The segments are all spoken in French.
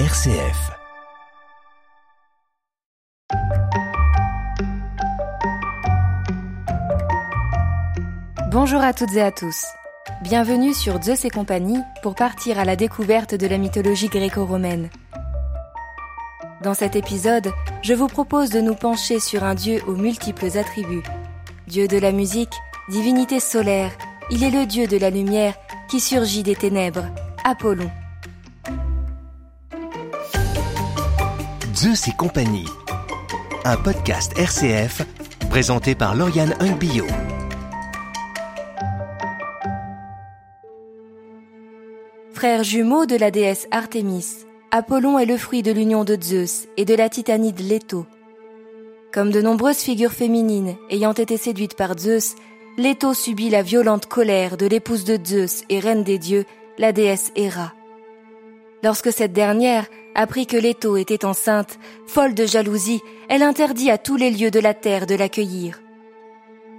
RCF. Bonjour à toutes et à tous. Bienvenue sur Zeus et compagnie pour partir à la découverte de la mythologie gréco-romaine. Dans cet épisode, je vous propose de nous pencher sur un dieu aux multiples attributs. Dieu de la musique, divinité solaire, il est le dieu de la lumière qui surgit des ténèbres, Apollon. Zeus et compagnie. Un podcast RCF présenté par Lauriane Hungbio. Frère jumeau de la déesse Artémis, Apollon est le fruit de l'union de Zeus et de la titanide Leto. Comme de nombreuses figures féminines ayant été séduites par Zeus, Leto subit la violente colère de l'épouse de Zeus et reine des dieux, la déesse Héra. Lorsque cette dernière apprit que Leto était enceinte, folle de jalousie, elle interdit à tous les lieux de la terre de l'accueillir.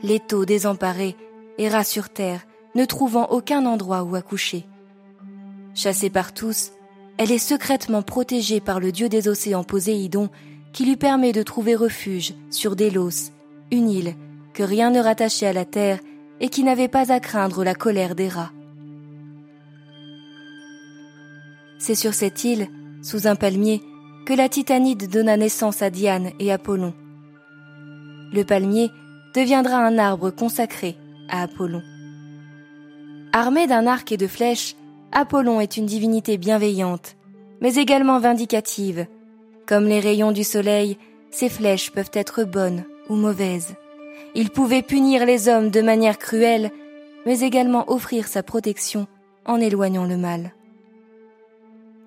Leto désemparée, erra sur terre, ne trouvant aucun endroit où accoucher. Chassée par tous, elle est secrètement protégée par le dieu des océans Poséidon, qui lui permet de trouver refuge sur Délos, une île que rien ne rattachait à la terre et qui n'avait pas à craindre la colère des rats. C'est sur cette île, sous un palmier, que la Titanide donna naissance à Diane et Apollon. Le palmier deviendra un arbre consacré à Apollon. Armé d'un arc et de flèches, Apollon est une divinité bienveillante, mais également vindicative. Comme les rayons du soleil, ses flèches peuvent être bonnes ou mauvaises. Il pouvait punir les hommes de manière cruelle, mais également offrir sa protection en éloignant le mal.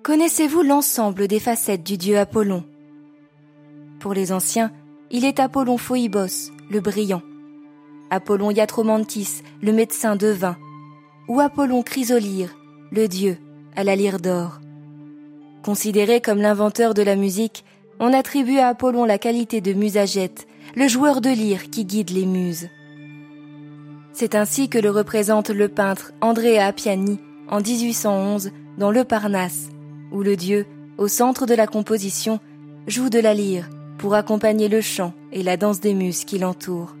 Connaissez-vous l'ensemble des facettes du dieu Apollon? Pour les anciens, il est Apollon Phoibos, le brillant, Apollon Iatromantis, le médecin de vin, ou Apollon Chrysolire, le dieu à la lyre d'or. Considéré comme l'inventeur de la musique, on attribue à Apollon la qualité de musagète, le joueur de lyre qui guide les muses. C'est ainsi que le représente le peintre Andrea Appiani en 1811 dans Le Parnasse, où le dieu, au centre de la composition, joue de la lyre pour accompagner le chant et la danse des muses qui l'entourent.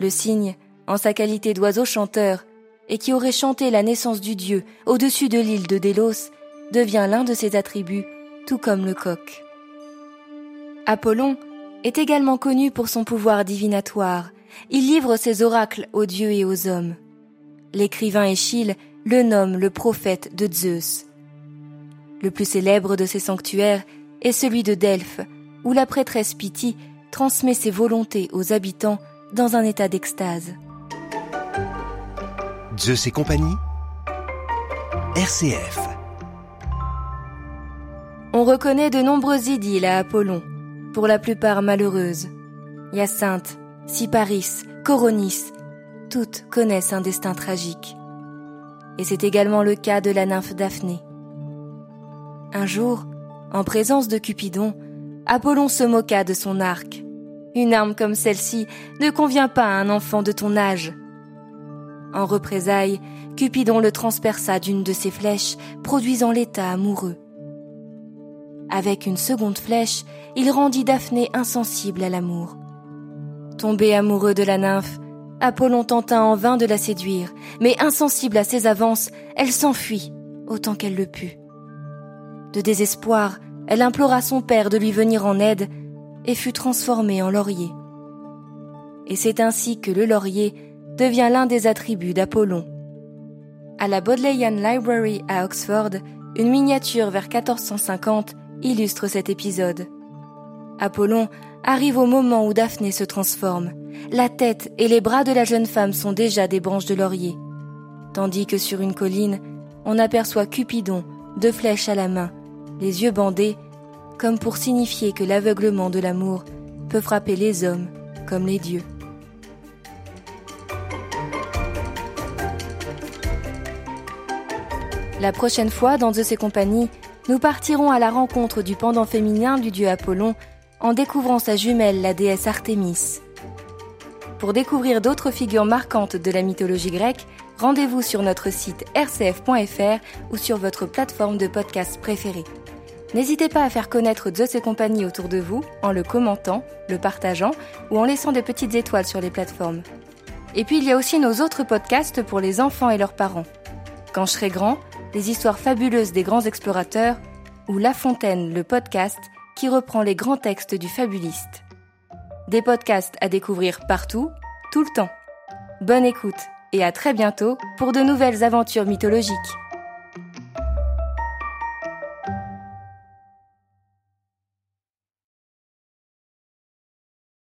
Le cygne, en sa qualité d'oiseau chanteur, et qui aurait chanté la naissance du dieu au-dessus de l'île de Délos, devient l'un de ses attributs, tout comme le coq. Apollon est également connu pour son pouvoir divinatoire. Il livre ses oracles aux dieux et aux hommes. L'écrivain Échille le nomme le prophète de Zeus. Le plus célèbre de ses sanctuaires est celui de Delphes, où la prêtresse Pythie transmet ses volontés aux habitants dans un état d'extase. Zeus et compagnie. RCF. On reconnaît de nombreuses idylles à Apollon, pour la plupart malheureuses. Hyacinthe, Cyparis, Coronis, toutes connaissent un destin tragique. Et c'est également le cas de la nymphe Daphné. Un jour, en présence de Cupidon, Apollon se moqua de son arc. Une arme comme celle-ci ne convient pas à un enfant de ton âge. En représailles, Cupidon le transperça d'une de ses flèches, produisant l'état amoureux. Avec une seconde flèche, il rendit Daphné insensible à l'amour. Tombé amoureux de la nymphe, Apollon tenta en vain de la séduire, mais insensible à ses avances, elle s'enfuit autant qu'elle le put. De désespoir, elle implora son père de lui venir en aide et fut transformée en laurier. Et c'est ainsi que le laurier devient l'un des attributs d'Apollon. À la Bodleian Library à Oxford, une miniature vers 1450 illustre cet épisode. Apollon arrive au moment où Daphné se transforme. La tête et les bras de la jeune femme sont déjà des branches de laurier, tandis que sur une colline, on aperçoit Cupidon, deux flèches à la main, les yeux bandés, comme pour signifier que l'aveuglement de l'amour peut frapper les hommes comme les dieux. La prochaine fois, dans Zeus et compagnie, nous partirons à la rencontre du pendant féminin du dieu Apollon en découvrant sa jumelle, la déesse Artémis. Pour découvrir d'autres figures marquantes de la mythologie grecque, rendez-vous sur notre site rcf.fr ou sur votre plateforme de podcast préférée. N'hésitez pas à faire connaître Zeus et compagnie autour de vous en le commentant, le partageant ou en laissant de petites étoiles sur les plateformes. Et puis il y a aussi nos autres podcasts pour les enfants et leurs parents. Quand je serai grand, les histoires fabuleuses des grands explorateurs ou La Fontaine, le podcast qui reprend les grands textes du fabuliste. Des podcasts à découvrir partout, tout le temps. Bonne écoute et à très bientôt pour de nouvelles aventures mythologiques.